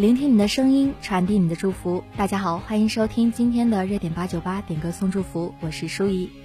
聆听你的声音传递你的祝福。大家好欢迎收听今天的热点八九八点歌送祝福我是舒怡。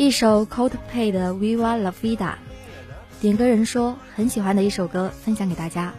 一首 Coldplay 的《Viva La Vida》，点歌人说很喜欢的一首歌，分享给大家。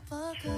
motherfucker.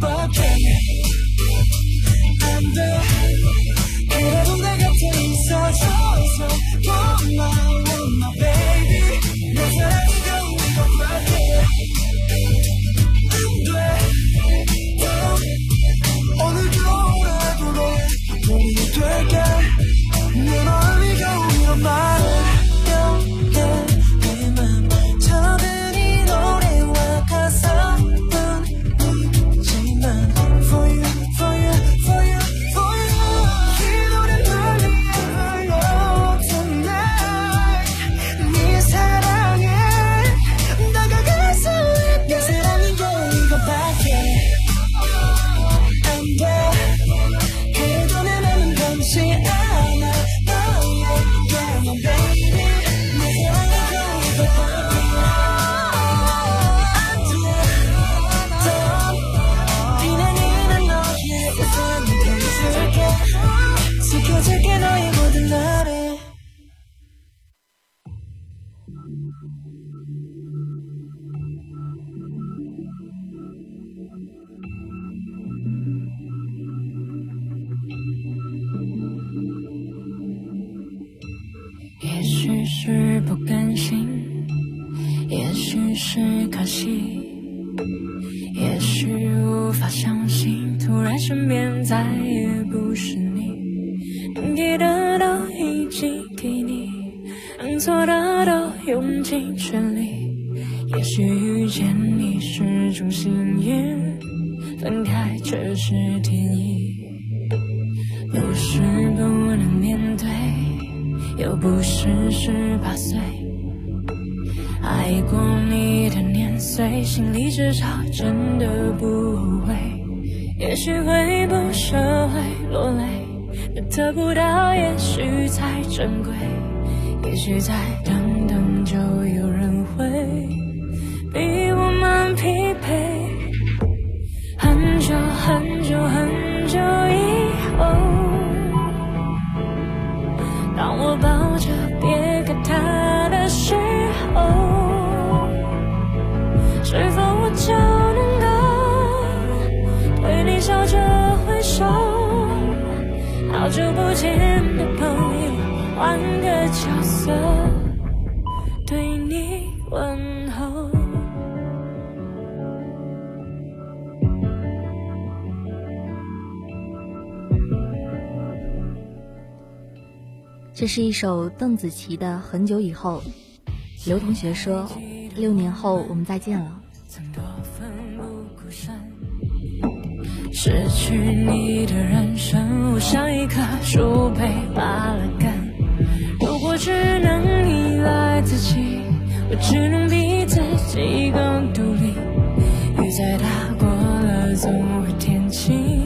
broken. 也许是可惜，也许无法相信，突然身边再也不是你。能给的都已经给你，能做的都用尽全力。也许遇见你是种幸运，分开却是天意。不是不能面对。又不是十八岁，爱过你的年岁，心里至少真的不后悔。也许会不舍，会落泪，得不到也许才珍贵。也许再等等，就有人会比我们匹配。很久很久很久以后。当我抱久不见的朋友，换个角色对你问候。这是一首邓紫棋的《很久以后》。刘同学说：“六年后我们再见了。失去你的人生，我像一棵树被拔了根。如果只能依赖自己，我只能比自己更独立。雨再大过了，总会天晴，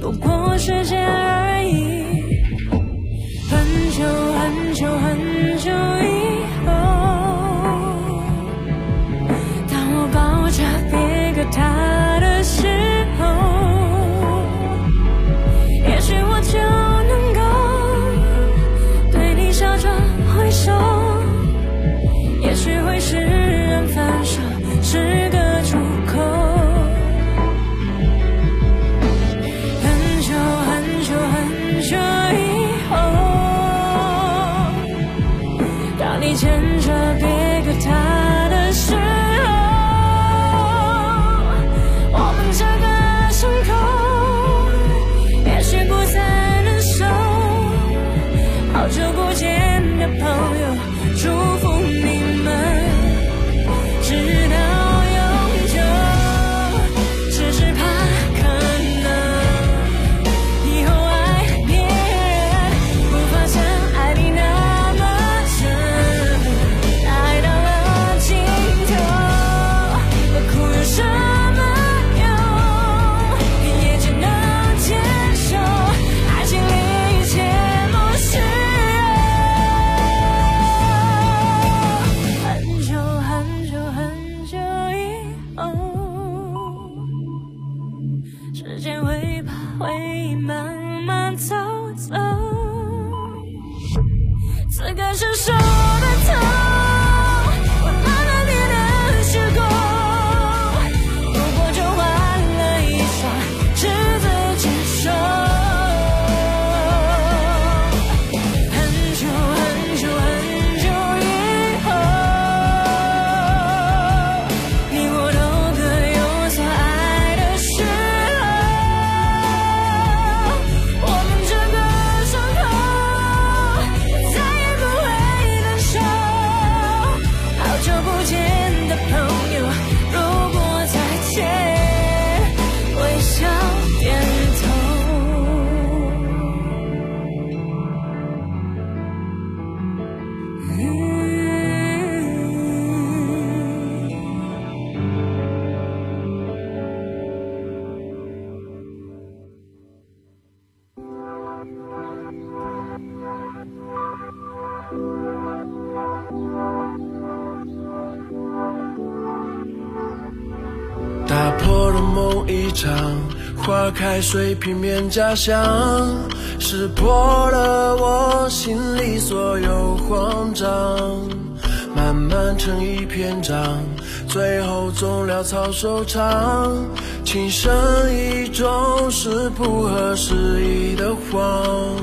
不过时间会把回忆慢慢走走。此刻伸打破了梦一场，花开水平面假象，识破了我。心里所有慌张，慢慢成一篇章，最后总潦草收场。情深意重是不合时宜的谎。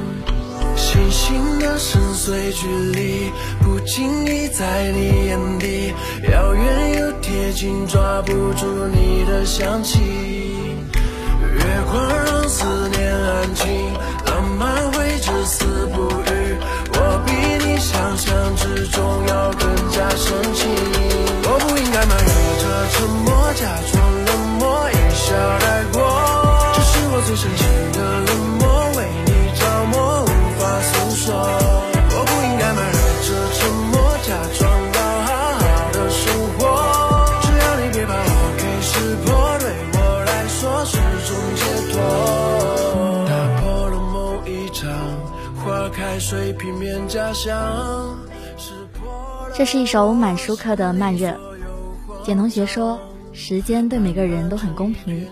星星的深邃距离，不经意在你眼底，遥远又贴近，抓不住你的香气。月光让思念安静，水平面这是一首满舒克的慢热。简同学说，时间对每个人都很公平。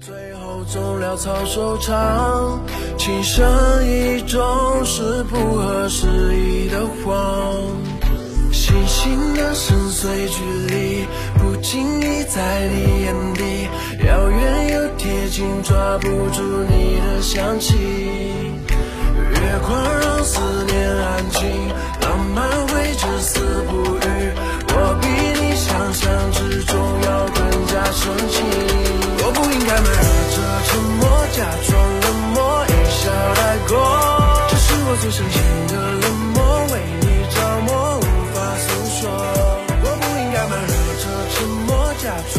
最后总潦草收场，情深意重是不合时宜的谎。星星的深邃距离，不经意在你眼底，遥远又贴近，抓不住你的香气。月光让思念安静，浪漫会至死不渝。我比你想象之中要更加深情。我不应该埋怨着沉默，假装冷漠，一笑带过。这是我最深情。的冷漠，为你着魔，无法诉说。我不应该埋怨着沉默，假装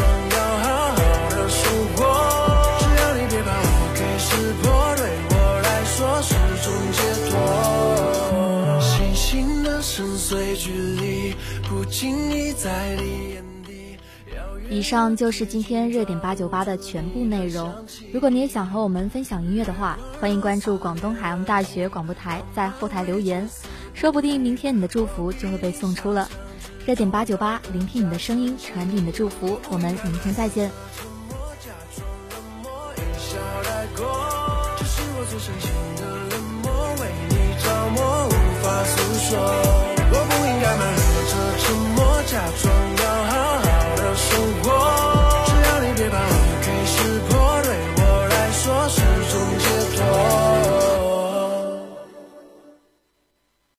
以上就是今天热点八九八的全部内容。如果你也想和我们分享音乐的话，欢迎关注广东海洋大学广播台，在后台留言，说不定明天你的祝福就会被送出了。热点八九八，聆听你的声音，传递你的祝福。我们明天再见。我最深情的冷漠，为你着魔，无法诉说。